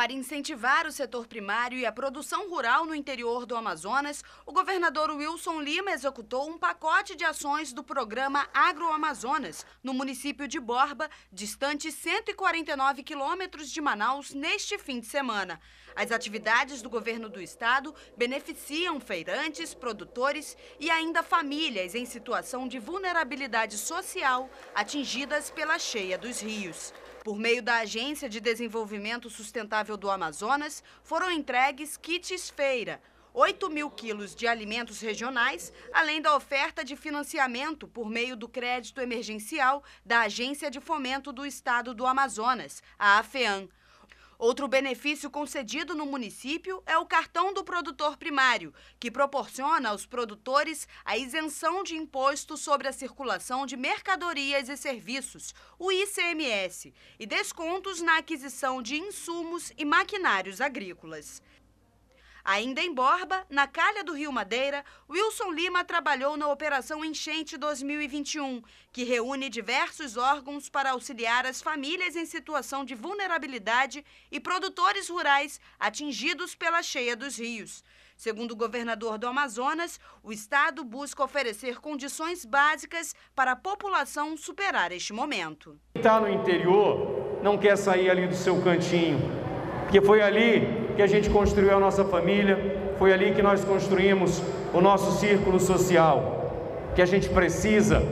Para incentivar o setor primário e a produção rural no interior do Amazonas, o governador Wilson Lima executou um pacote de ações do programa Agroamazonas, no município de Borba, distante 149 quilômetros de Manaus, neste fim de semana. As atividades do governo do estado beneficiam feirantes, produtores e ainda famílias em situação de vulnerabilidade social atingidas pela cheia dos rios. Por meio da Agência de Desenvolvimento Sustentável do Amazonas, foram entregues kits feira, 8 mil quilos de alimentos regionais, além da oferta de financiamento por meio do crédito emergencial da Agência de Fomento do Estado do Amazonas, a AFEAM. Outro benefício concedido no município é o cartão do produtor primário, que proporciona aos produtores a isenção de imposto sobre a circulação de mercadorias e serviços, o ICMS, e descontos na aquisição de insumos e maquinários agrícolas. Ainda em Borba, na calha do Rio Madeira, Wilson Lima trabalhou na Operação Enchente 2021, que reúne diversos órgãos para auxiliar as famílias em situação de vulnerabilidade e produtores rurais atingidos pela cheia dos rios. Segundo o governador do Amazonas, o estado busca oferecer condições básicas para a população superar este momento. Quem está no interior não quer sair ali do seu cantinho, porque foi ali que a gente construiu a nossa família, foi ali que nós construímos o nosso círculo social. Que a gente precisa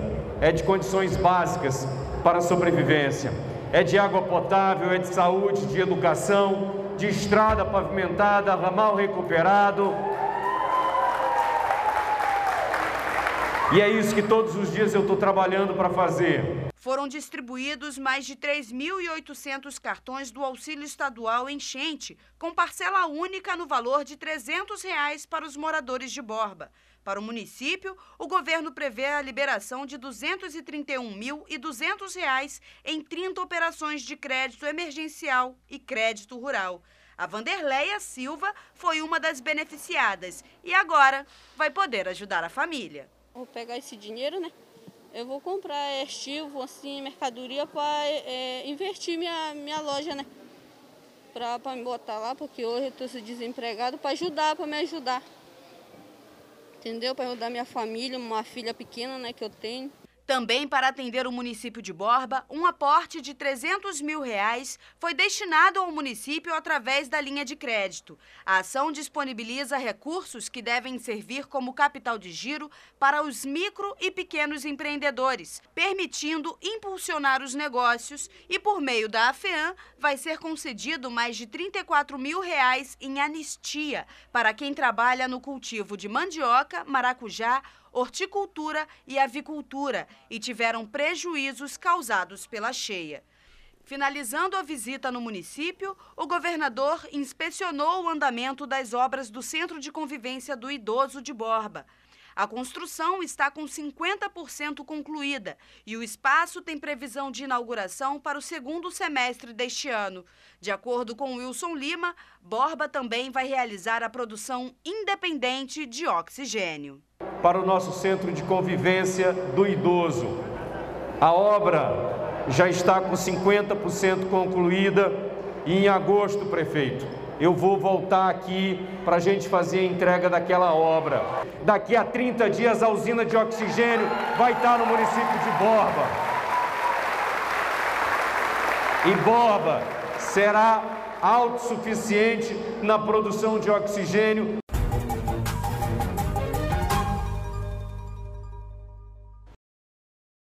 é de condições básicas para a sobrevivência. É de água potável, é de saúde, de educação, de estrada pavimentada, ramal recuperado. E é isso que todos os dias eu estou trabalhando para fazer. Foram distribuídos mais de 3.800 cartões do auxílio estadual enchente, com parcela única no valor de 300 reais para os moradores de Borba. Para o município, o governo prevê a liberação de 231.200 reais em 30 operações de crédito emergencial e crédito rural. A Vanderleia Silva foi uma das beneficiadas e agora vai poder ajudar a família. Vou pegar esse dinheiro, né? Eu vou comprar estivo, assim, mercadoria para é, investir minha, minha loja, né? Para me botar lá, porque hoje eu estou desempregado, para ajudar, para me ajudar. Entendeu? Para ajudar minha família, uma filha pequena, né, que eu tenho. Também para atender o município de Borba, um aporte de 300 mil reais foi destinado ao município através da linha de crédito. A ação disponibiliza recursos que devem servir como capital de giro para os micro e pequenos empreendedores, permitindo impulsionar os negócios e, por meio da AFEAM, vai ser concedido mais de 34 mil reais em anistia para quem trabalha no cultivo de mandioca, maracujá, horticultura e avicultura e tiveram prejuízos causados pela cheia. Finalizando a visita no município, o governador inspecionou o andamento das obras do Centro de Convivência do Idoso de Borba. A construção está com 50% concluída e o espaço tem previsão de inauguração para o segundo semestre deste ano. De acordo com Wilson Lima, Borba também vai realizar a produção independente de oxigênio. Para o nosso centro de convivência do idoso, a obra já está com 50% concluída e em agosto, prefeito, eu vou voltar aqui para a gente fazer a entrega daquela obra. Daqui a 30 dias a usina de oxigênio vai estar no município de Borba. E Borba será autossuficiente na produção de oxigênio.